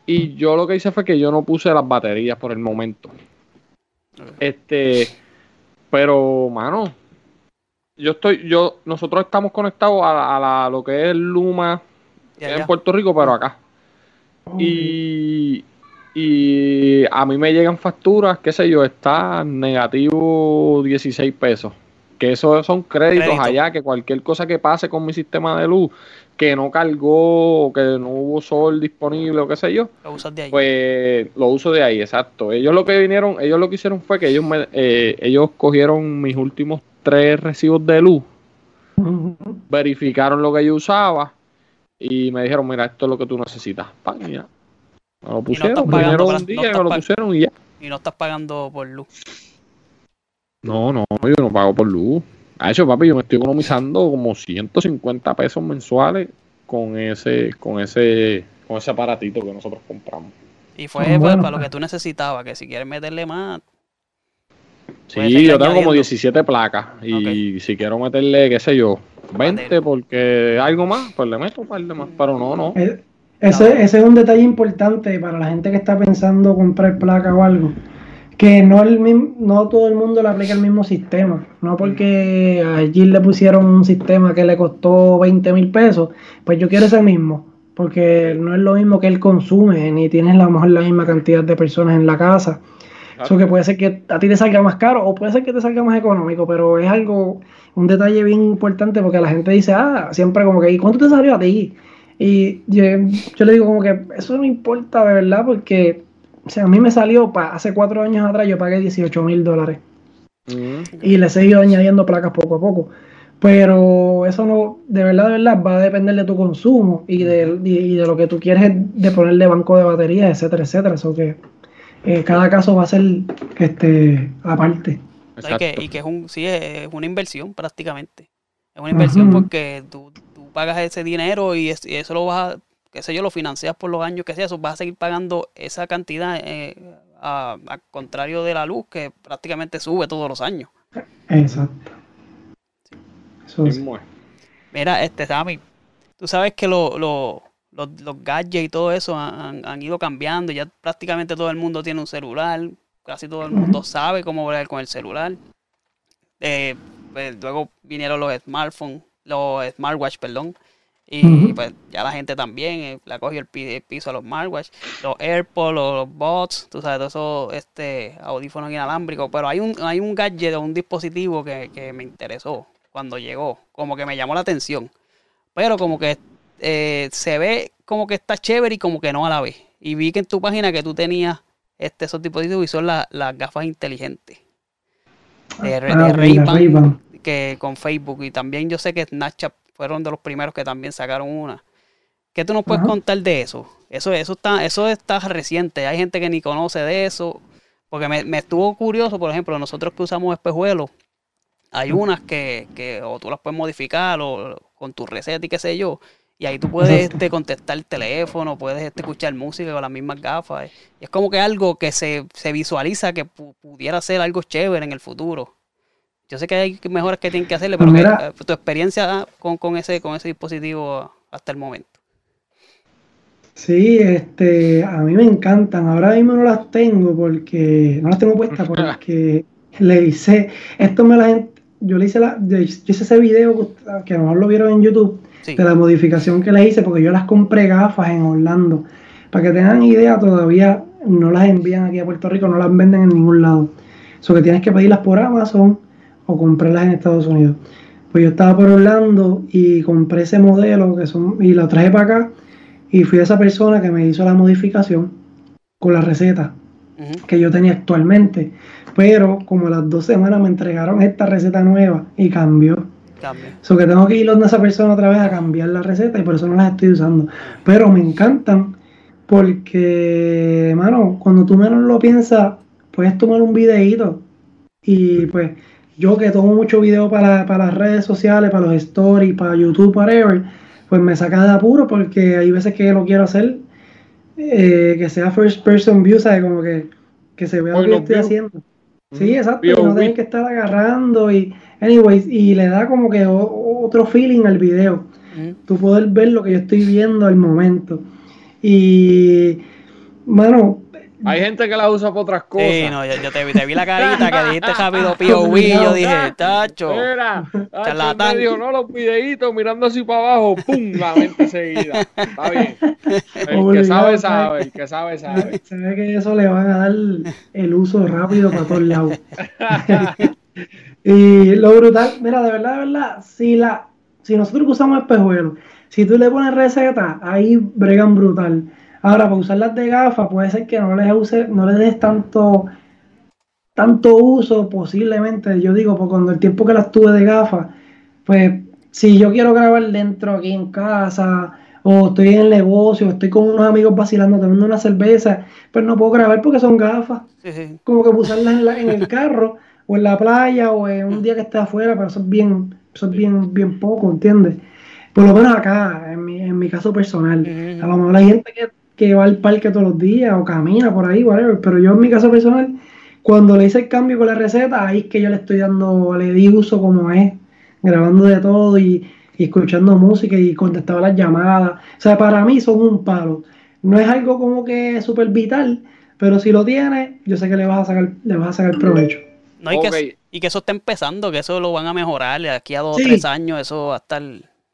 y yo lo que hice fue que yo no puse las baterías por el momento. Este, pero, mano, yo estoy, yo, nosotros estamos conectados a, lo que es Luma en Puerto Rico, pero acá. Y y a mí me llegan facturas, qué sé yo, está negativo 16 pesos. Que eso son créditos allá, que cualquier cosa que pase con mi sistema de luz, que no cargó, que no hubo sol disponible o qué sé yo, lo usas de ahí. Pues lo uso de ahí, exacto. Ellos lo que vinieron, ellos lo que hicieron fue que ellos me, eh, ellos cogieron mis últimos tres recibos de luz, verificaron lo que yo usaba y me dijeron, mira, esto es lo que tú necesitas. ya. Me lo pusieron, no un día me lo pusieron y ya. Y no estás pagando por luz. No, no, yo no pago por luz. A eso, papi, yo me estoy economizando como 150 pesos mensuales con ese, con ese, con ese aparatito que nosotros compramos. Y fue para lo que tú necesitabas, que si quieres meterle más. Sí, yo tengo como 17 placas. Y si quiero meterle, qué sé yo, 20 porque algo más, pues le meto un par de más. Pero no, no. Eh, ese, ese es un detalle importante para la gente que está pensando comprar placa o algo. Que no, el no todo el mundo le aplica el mismo sistema. No porque allí le pusieron un sistema que le costó 20 mil pesos, pues yo quiero ese mismo. Porque no es lo mismo que él consume, ni tienes a lo mejor la misma cantidad de personas en la casa. Eso que puede ser que a ti te salga más caro o puede ser que te salga más económico, pero es algo, un detalle bien importante porque la gente dice, ah, siempre como que, ¿y cuánto te salió a ti? Y yo, le digo como que eso no importa de verdad porque o sea, a mí me salió hace cuatro años atrás, yo pagué 18 mil dólares. Mm. Y le he seguido añadiendo placas poco a poco. Pero eso no, de verdad, de verdad, va a depender de tu consumo y de, de lo que tú quieres de ponerle banco de batería, etcétera, etcétera. Eso que eh, cada caso va a ser este, aparte. y que es un, sí, es una inversión prácticamente. Es una inversión porque tú, pagas ese dinero y, eso lo vas a, qué sé yo, lo financias por los años que sea, eso vas a seguir pagando esa cantidad eh, a, contrario de la luz que prácticamente sube todos los años. Exacto. Mira, este Sammy, tú sabes que los, los, gadgets y todo eso han, ido cambiando, ya prácticamente todo el mundo tiene un celular, casi todo el mundo sabe cómo ver con el celular. Eh, pues, luego vinieron los smartphones, los smartwatch, perdón. Y pues ya la gente también eh, le ha cogido el, piso a los smartwatch, los AirPods, los, bots, tú sabes, todos esos este, audífonos inalámbricos. Pero hay un, hay un gadget o un dispositivo que, me interesó cuando llegó, como que me llamó la atención. Pero como que eh, se ve como que está chévere y como que no a la vez. Y vi que en tu página que tú tenías este, esos dispositivos y son las gafas inteligentes. De, ah, Ray-Ban que con Facebook y también yo sé que Snapchat fueron de los primeros que también sacaron una. ¿Qué tú nos puedes contar de eso? Eso, eso, está, eso está reciente, hay gente que ni conoce de eso, porque me, estuvo curioso, por ejemplo, nosotros que usamos espejuelos, hay unas que, que o tú las puedes modificar o con tu receta y qué sé yo, y ahí tú puedes este, contestar el teléfono, puedes este, escuchar música con las mismas gafas. Y es como que algo que se, se visualiza que pudiera ser algo chévere en el futuro. Yo sé que hay mejoras que tienen que hacerle, pero que, eh, tu experiencia con, con, ese, con ese dispositivo hasta el momento. Sí, este, a mí me encantan. Ahora mismo no las tengo porque no las tengo puestas porque le hice, esto me la yo le hice la, yo hice ese video que a lo mejor lo vieron en YouTube de la modificación que le hice porque yo las compré gafas en Orlando. Para que tengan idea, todavía no las envían aquí a Puerto Rico, no las venden en ningún lado. Eso que tienes que pedirlas por Amazon o comprarlas en Estados Unidos. Pues yo estaba por Orlando y compré ese modelo que son, y lo traje para acá y fui a esa persona que me hizo la modificación con la receta que yo tenía actualmente. Pero como a las dos semanas me entregaron esta receta nueva y cambió. Cambio. que tengo que ir a esa persona otra vez a cambiar la receta y por eso no las estoy usando. Pero me encantan porque, mano, cuando tú menos lo piensas, puedes tomar un videíto y pues yo que tomo mucho video para, las redes sociales, para los stories, para YouTube, whatever, pues me saca de apuro porque hay veces que lo quiero hacer eh, que sea first person view, ¿sabes? Como que, se vea lo que estoy haciendo. Sí, exacto, no tienes que estar agarrando y, anyways, y le da como que otro feeling al video. Tú puedes ver lo que yo estoy viendo al momento. Y, mano, Hay gente que la usa para otras cosas. Sí, no, yo, te, vi, te, vi la carita que dijiste rápido POV y yo dije, tacho. Mira, charlatán. Medio, no, los videitos mirando así para abajo, pum, la mente seguida. Está bien. El que sabe, sabe. El que sabe, sabe. Se ve que eso le van a dar el uso rápido para todos lados. y lo brutal, mira, de verdad, de verdad, si, la, si nosotros usamos espejuelos, si tú le pones receta, ahí bregan brutal. Ahora, para usarlas de gafas, puede ser que no les use, no les des tanto, tanto uso, posiblemente. Yo digo, porque cuando el tiempo que las tuve de gafas, pues si yo quiero grabar dentro aquí en casa, o estoy en el negocio, o estoy con unos amigos vacilando, tomando una cerveza, pues no puedo grabar porque son gafas. Como que usarlas en, en, el carro, o en la playa, o en un día que esté afuera, pero eso es bien, eso es bien, bien poco, ¿entiendes? Por lo menos acá, en mi, en mi caso personal. A lo mejor hay gente que que va al parque todos los días o camina por ahí, whatever. Pero yo en mi caso personal, cuando le hice el cambio con la receta, ahí es que yo le estoy dando, le di uso como es, grabando de todo y, escuchando música y contestaba las llamadas. O sea, para mí son un palo. No es algo como que súper vital, pero si lo tienes, yo sé que le vas a sacar, le vas a sacar provecho. No, y, que, y que eso está empezando, que eso lo van a mejorar de aquí a dos o tres años, eso va a estar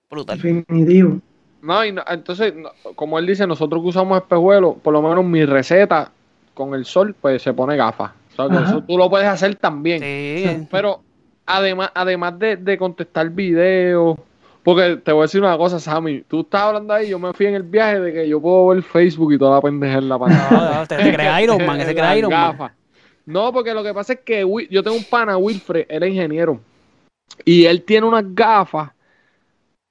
brutal. Definitivo. No, y entonces, como él dice, nosotros que usamos espejuelos, por lo menos mi receta con el sol, pues se pone gafas. O sea, eso tú lo puedes hacer también. Sí. Pero además, además de, contestar videos, porque te voy a decir una cosa, Sammy, tú estás hablando ahí, yo me fui en el viaje de que yo puedo ver Facebook y toda la pendeja en la pantalla. No, te crees Iron Man, ese cree Iron Man. No, porque lo que pasa es que yo tengo un pana, Wilfred, él es ingeniero, y él tiene unas gafas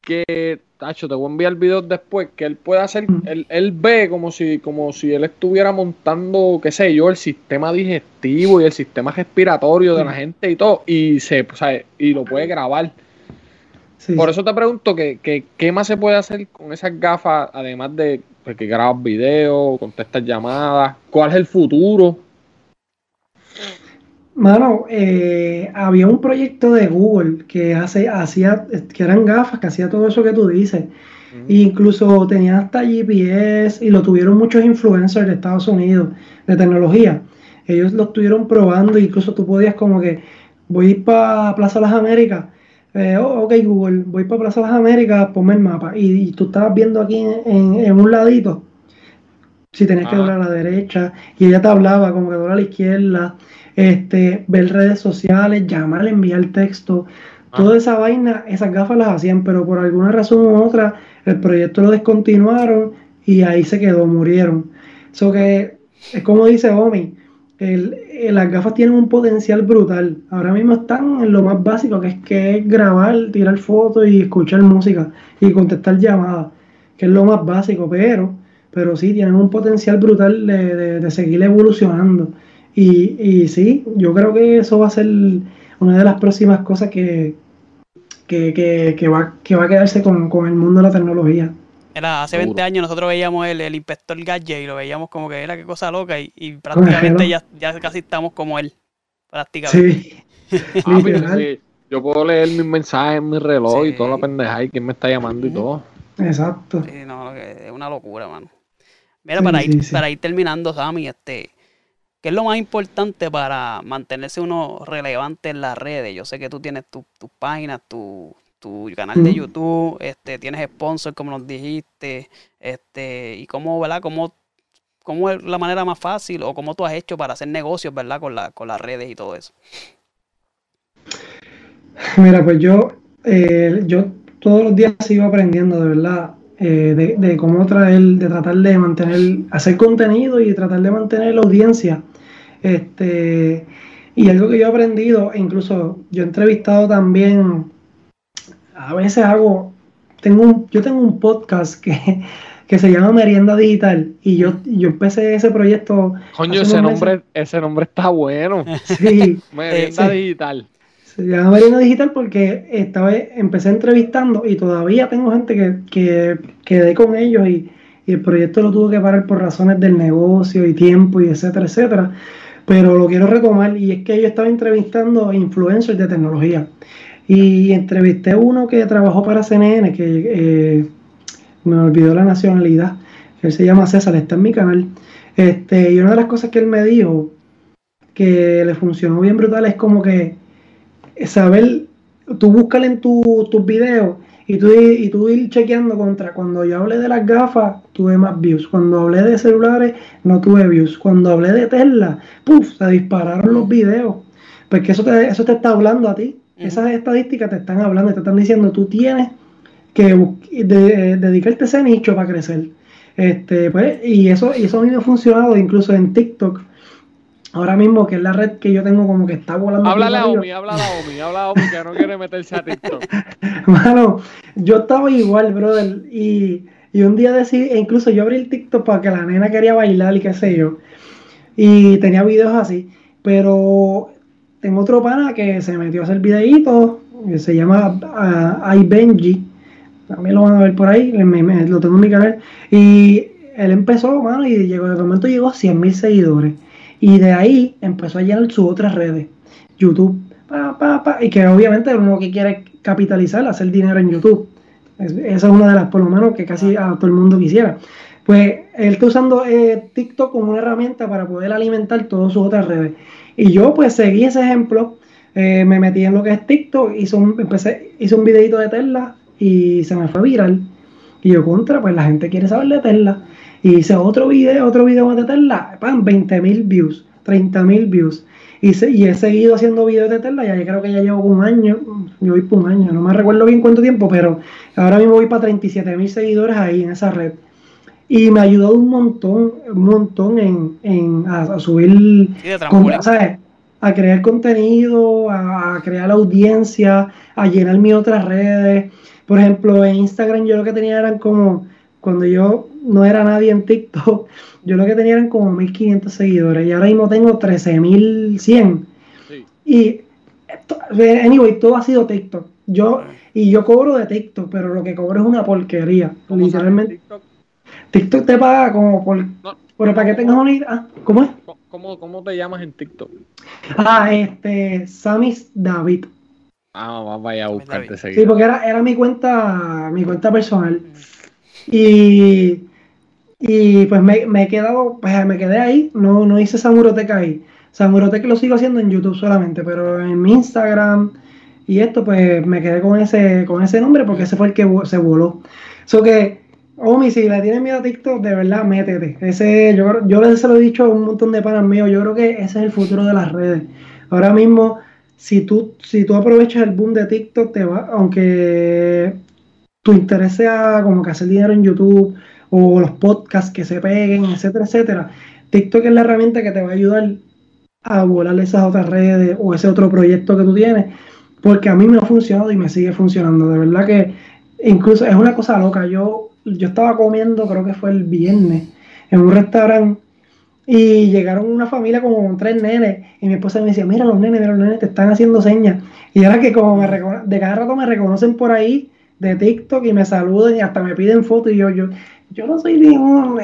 que Tacho, te voy a enviar videos después que él puede hacer, él, él, ve como si, como si él estuviera montando, qué sé yo, el sistema digestivo y el sistema respiratorio de la gente y todo, y se, o sea, y lo puede grabar. Por eso te pregunto que, que, qué más se puede hacer con esas gafas, además de pues, que grabas videos, contestas llamadas, cuál es el futuro. Mano, eh, había un proyecto de Google que hace, hacía, que eran gafas, que hacía todo eso que tú dices. incluso tenía hasta GPS y lo tuvieron muchos influencers de Estados Unidos de tecnología. Ellos lo estuvieron probando, incluso tú podías como que voy para Plaza Las Américas. Eh, oh, ok Google, voy para Plaza Las Américas, ponme el mapa. Y, tú estabas viendo aquí en, un ladito si tenías que doblar a la derecha y ella te hablaba como que doblar a la izquierda este, ver redes sociales, llamar, enviar texto, ah. toda esa vaina, esas gafas las hacían, pero por alguna razón u otra el proyecto lo descontinuaron y ahí se quedó, murieron. Eso que es como dice Omi, el, las gafas tienen un potencial brutal. Ahora mismo están en lo más básico, que es que es grabar, tirar fotos y escuchar música y contestar llamadas, que es lo más básico, pero, pero sí tienen un potencial brutal de, de seguir evolucionando. Y, y sí, yo creo que eso va a ser una de las próximas cosas que, que, va, que va a quedarse con, el mundo de la tecnología. Era, hace 20 años nosotros veíamos el, el inspector Gadget y lo veíamos como que era qué cosa loca y, prácticamente ya, ya casi estamos como él, prácticamente. Ah, sí. Yo puedo leer mis mensajes en mi reloj y toda la pendeja y quién me está llamando y todo. Exacto. Sí, no, es una locura, mano. Mira, para, ir, para ir terminando, Sammy, este, ¿Qué es lo más importante para mantenerse uno relevante en las redes? Yo sé que tú tienes tus tu páginas, tu, tu canal de YouTube, este, tienes sponsor, como nos dijiste, este, y cómo, ¿verdad? ¿Cómo, cómo es la manera más fácil o cómo tú has hecho para hacer negocios, ¿verdad? Con, la, con las redes y todo eso. Mira, pues yo, eh, yo todos los días sigo aprendiendo, de verdad, eh, de, de, cómo traer, de tratar de mantener, hacer contenido y tratar de mantener la audiencia este, y algo que yo he aprendido, incluso yo he entrevistado también, a veces hago, tengo un, yo tengo un podcast que, que se llama Merienda Digital y yo, yo empecé ese proyecto. Coño, ese nombre, ese nombre está bueno. Sí. Merienda Digital. Se llama Merienda Digital porque esta vez empecé entrevistando y todavía tengo gente que, que quedé con ellos y, y el proyecto lo tuve que parar por razones del negocio y tiempo y etcétera, etcétera. Pero lo quiero retomar y es que yo estaba entrevistando influencers de tecnología. Y entrevisté uno que trabajó para CNN, que eh, me olvidó la nacionalidad, él se llama César, está en mi canal. Este, y una de las cosas que él me dijo que le funcionó bien brutal es como que saber, tú búscale en tus videos y tú, y tú ir chequeando contra. Cuando yo hablé de las gafas, tuve más views. Cuando hablé de celulares, no tuve views. Cuando hablé de Tesla, puff, se dispararon los videos. Porque eso te, eso te está hablando a ti. Esas estadísticas te están hablando, te están diciendo, tú tienes que dedicarte a ese nicho para crecer. Este, pues, y eso, y eso a mí me ha funcionado incluso en TikTok. Ahora mismo, que es la red que yo tengo como que está volando. Háblale a Omi, háblale a Omi, habla a Omi que no quiere meterse a TikTok. Mano, yo estaba igual, brother, y, y un día decidí, e incluso yo abrí el TikTok para que la nena quería bailar y qué sé yo, y tenía videos así, pero tengo otro pana que se metió a hacer videitos, que se llama uh, iBenji, también lo van a ver por ahí, lo tengo en mi canal, y él empezó, mano, y llegó, de momento llegó a 100 mil seguidores, y de ahí empezó a llenar sus otras redes, YouTube, pa, pa, pa, y que obviamente uno que quiere capitalizar, hacer dinero en YouTube. esa es una de las, por lo menos, que casi a todo el mundo quisiera. Pues él está usando eh, TikTok como una herramienta para poder alimentar todas sus otras redes. Y yo pues seguí ese ejemplo, eh, me metí en lo que es TikTok, hice un, empecé, hice un videito de Tesla y se me fue viral. Y yo contra, pues la gente quiere saber de Tesla. Y hice otro video, otro video más de Tesla, ¡pam! 20 mil views, 30 mil views. Y, y, he seguido haciendo videos de Tesla, ya creo que ya llevo un año, yo voy por un año, no me recuerdo bien cuánto tiempo, pero ahora mismo voy para 37 mil seguidores ahí en esa red. Y me ha ayudado un montón, un montón en, en a, subir, a crear contenido, a, crear audiencia, a llenar mis otras redes. Por ejemplo, en Instagram yo lo que tenía eran como, cuando yo no era nadie en TikTok, yo lo que tenía eran como 1500 seguidores y ahora mismo tengo 13100. Sí. Y, anyway, todo ha sido TikTok. Yo, y yo cobro de TikTok, pero lo que cobro es una porquería. Literalmente. TikTok te paga como por. pero para que tengas una idea. Ah, ¿Cómo es? ¿Cómo, ¿Cómo te llamas en TikTok? Ah, este. Samis David. Ah, vaya a buscarte seguir. Sí, porque era, era mi cuenta, mi cuenta personal. Y. Y pues me, me he quedado, pues me quedé ahí, no, no hice Samuroteca ahí. Samuroteca lo sigo haciendo en YouTube solamente, pero en mi Instagram y esto, pues me quedé con ese, con ese nombre porque ese fue el que se voló. Eso que Omi, si le tienes miedo a TikTok, de verdad, métete. Ese, yo, yo les lo he dicho a un montón de panas míos, yo creo que ese es el futuro de las redes. Ahora mismo, si tú, si tú aprovechas el boom de TikTok, te va, aunque tu interés sea como que hacer dinero en YouTube o los podcasts que se peguen, etcétera, etcétera, TikTok es la herramienta que te va a ayudar a volar esas otras redes o ese otro proyecto que tú tienes, porque a mí me ha funcionado y me sigue funcionando. De verdad que incluso es una cosa loca. Yo yo estaba comiendo, creo que fue el viernes, en un restaurante y llegaron una familia como con tres nenes y mi esposa me decía, mira los nenes, mira los nenes, te están haciendo señas. Y ahora que como me de cada rato me reconocen por ahí de TikTok y me saludan y hasta me piden fotos y yo, yo, yo no soy ningún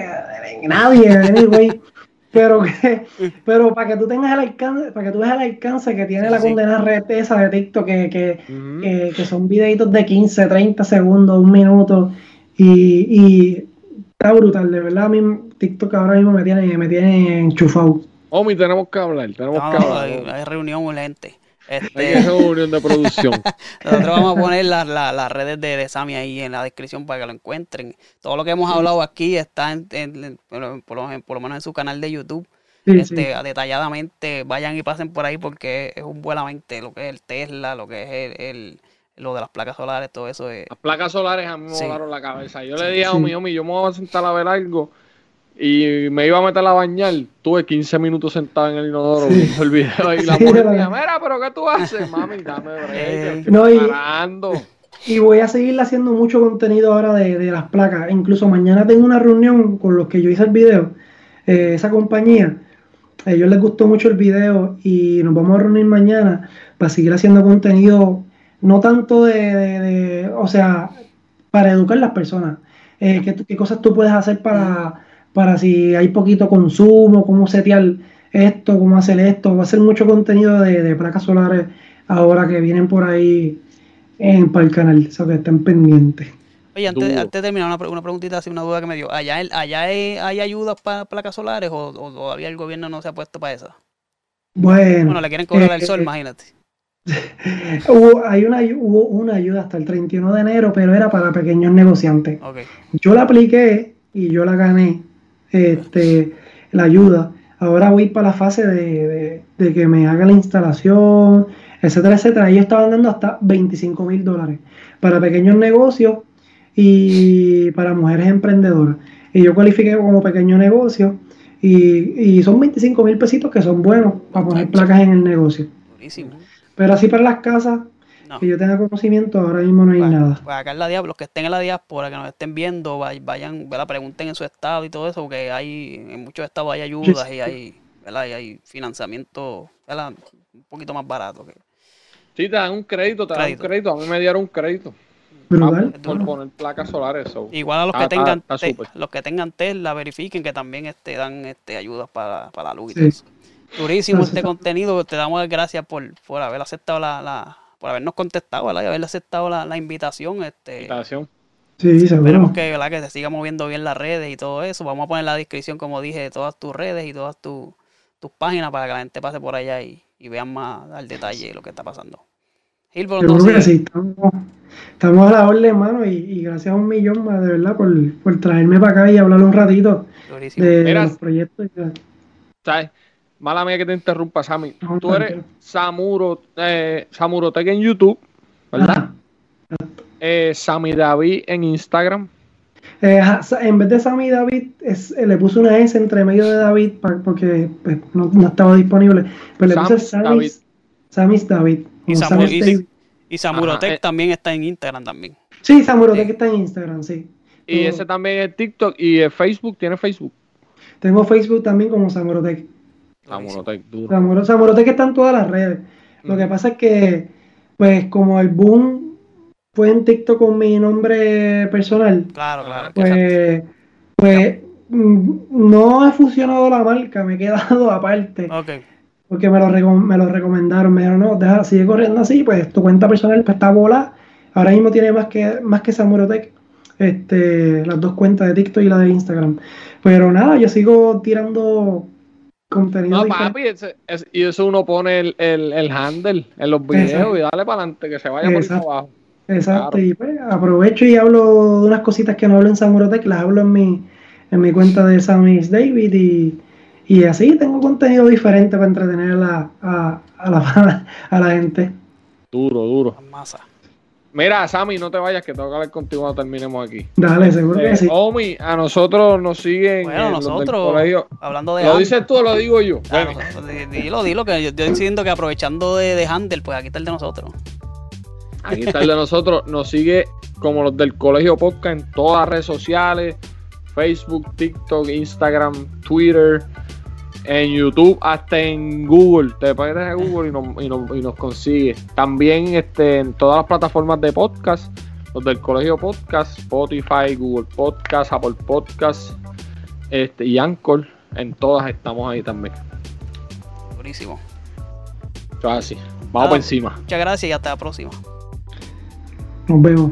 nadie, anyway. pero que, pero para que tú tengas el alcance, para que tú veas el alcance que tiene la condena red esa de TikTok, que, que, que son videitos de 15, 30 segundos, un minuto y, está brutal, de verdad. A mí TikTok ahora mismo me tiene, me tiene enchufado. Omi, tenemos que hablar, tenemos que hablar. Hay, reunión urgente. Este... Hay reunión de producción. Nosotros vamos a poner las redes de, de, Sammy ahí en la descripción para que lo encuentren. Todo lo que hemos hablado aquí está en, por, lo, menos en su canal de YouTube. este, Detalladamente, vayan y pasen por ahí porque es un buenamente lo que es el Tesla, lo que es el lo de las placas solares, todo eso. Es... Las placas solares a mí me volaron la cabeza. Yo le dije a Omi, Omi, yo me voy a sentar a ver algo y me iba a meter a bañar. Tuve 15 minutos sentado en el inodoro viendo el video y la mujer me mira, pero ¿qué tú haces? Mami, dame break, eh, no, y, y, voy a seguir haciendo mucho contenido ahora de, de, las placas. Incluso mañana tengo una reunión con los que yo hice el video, eh, esa compañía. A ellos les gustó mucho el video y nos vamos a reunir mañana para seguir haciendo contenido no tanto de, o sea, para educar a las personas. Eh, ¿qué, cosas tú puedes hacer para, para si hay poquito consumo, cómo setear esto, cómo hacer esto. Va a ser mucho contenido de, placas solares ahora que vienen por ahí en, para el canal, o sea que estén pendientes. Oye, antes, de terminar, una, una, preguntita, así, una duda que me dio. ¿Allá, allá hay, ayudas para placas solares o, todavía el gobierno no se ha puesto para eso? Bueno. Bueno, le quieren cobrar el sol, eh, imagínate. hubo, hay una, hubo una ayuda hasta el 31 de enero, pero era para pequeños negociantes. Yo la apliqué y yo la gané, este, la ayuda. Ahora voy para la fase de, de que me haga la instalación, etcétera, etcétera. Ellos estaban dando hasta 25 mil dólares para pequeños negocios y para mujeres emprendedoras. Y yo cualifiqué como pequeño negocio y, son 25 mil pesitos que son buenos para poner placas en el negocio. Buenísimo. Pero así para las casas, que yo tenga conocimiento, ahora mismo no hay nada. Pues acá en la diáspora, los que estén en la diáspora, que nos estén viendo, vayan, la pregunten en su estado y todo eso, porque hay en muchos estados hay ayudas y hay, hay financiamiento un poquito más barato. Que... Sí, te dan un crédito, te dan un crédito. A mí me dieron un crédito. Ah, por poner placas solares. Igual a los que tengan los que tengan Tesla, verifiquen que también este, dan este, ayudas para, la luz y eso. Durísimo este contenido. Te damos gracias por, por haber aceptado la, la, por habernos contestado, ¿verdad? Y haber aceptado la, invitación. Este, invitación. Sí, Esperemos que, ¿verdad? que se siga moviendo bien las redes y todo eso. Vamos a poner la descripción, como dije, de todas tus redes y todas tus páginas para que la gente pase por allá y, y vean más al detalle lo que está pasando. Gilbert, entonces... sí, estamos, a la orden, hermano, y, gracias a un millón más, de verdad, por, traerme para acá y hablar un ratito de, los proyectos. ¿Sabes? Mala mía que te interrumpa, Sammy. Tú eres Samuro, eh, Samurotec en YouTube, ¿verdad? Eh, Sammy David en Instagram. Eh, en vez de Sammy David, es, le puse una S entre medio de David porque pues, no, estaba disponible. Pero le puse Sammy David. David. Y, Samurotec eh. también está en Instagram también. Sí, Samurotec está en Instagram, sí. Y ese también es TikTok y Facebook, ¿tiene Facebook? Tengo Facebook también como Samurotec. Samurotec, duro. Samurotec está en todas las redes. Lo que pasa es que, pues, como el boom fue en TikTok con mi nombre personal. Claro, claro. Pues, pues mm, no ha funcionado la marca, me he quedado aparte. Okay porque me lo, me lo recomendaron, me dijeron, no, deja, sigue corriendo así, pues tu cuenta personal pues, está bola. Ahora mismo tiene más que, más que Samurotec, este, las dos cuentas de TikTok y la de Instagram. Pero nada, yo sigo tirando contenido. No, papi, y eso uno pone el, el, handle en los videos y dale para adelante, que se vaya por abajo. Exacto, y pues aprovecho y hablo de unas cositas que no hablo en Samurotec, las hablo en mi, en mi cuenta de Samis David y y así tengo contenido diferente para entretener a, a, la, a la gente. Duro, duro. Masa. Mira, Sammy, no te vayas, que tengo que hablar contigo cuando terminemos aquí. Dale, seguro que eh, sí. Omi, a nosotros nos siguen. Bueno, nosotros, hablando de. ¿Lo dices tú o lo digo yo? Bueno. dilo, dilo, que yo estoy diciendo que aprovechando de, de Handel, pues aquí está el de nosotros. Aquí está el de nosotros. Nos sigue como los del Colegio Podcast en todas las redes sociales: Facebook, TikTok, Instagram, Twitter en YouTube, hasta en Google. Te metes a Google y nos, y nos, y nos consigues. También este, en todas las plataformas de podcast, los del Colegio Podcast, Spotify, Google Podcast, Apple Podcast este, y Anchor. En todas estamos ahí también. Buenísimo. Así. Vamos por encima. Muchas gracias y hasta la próxima. Nos vemos.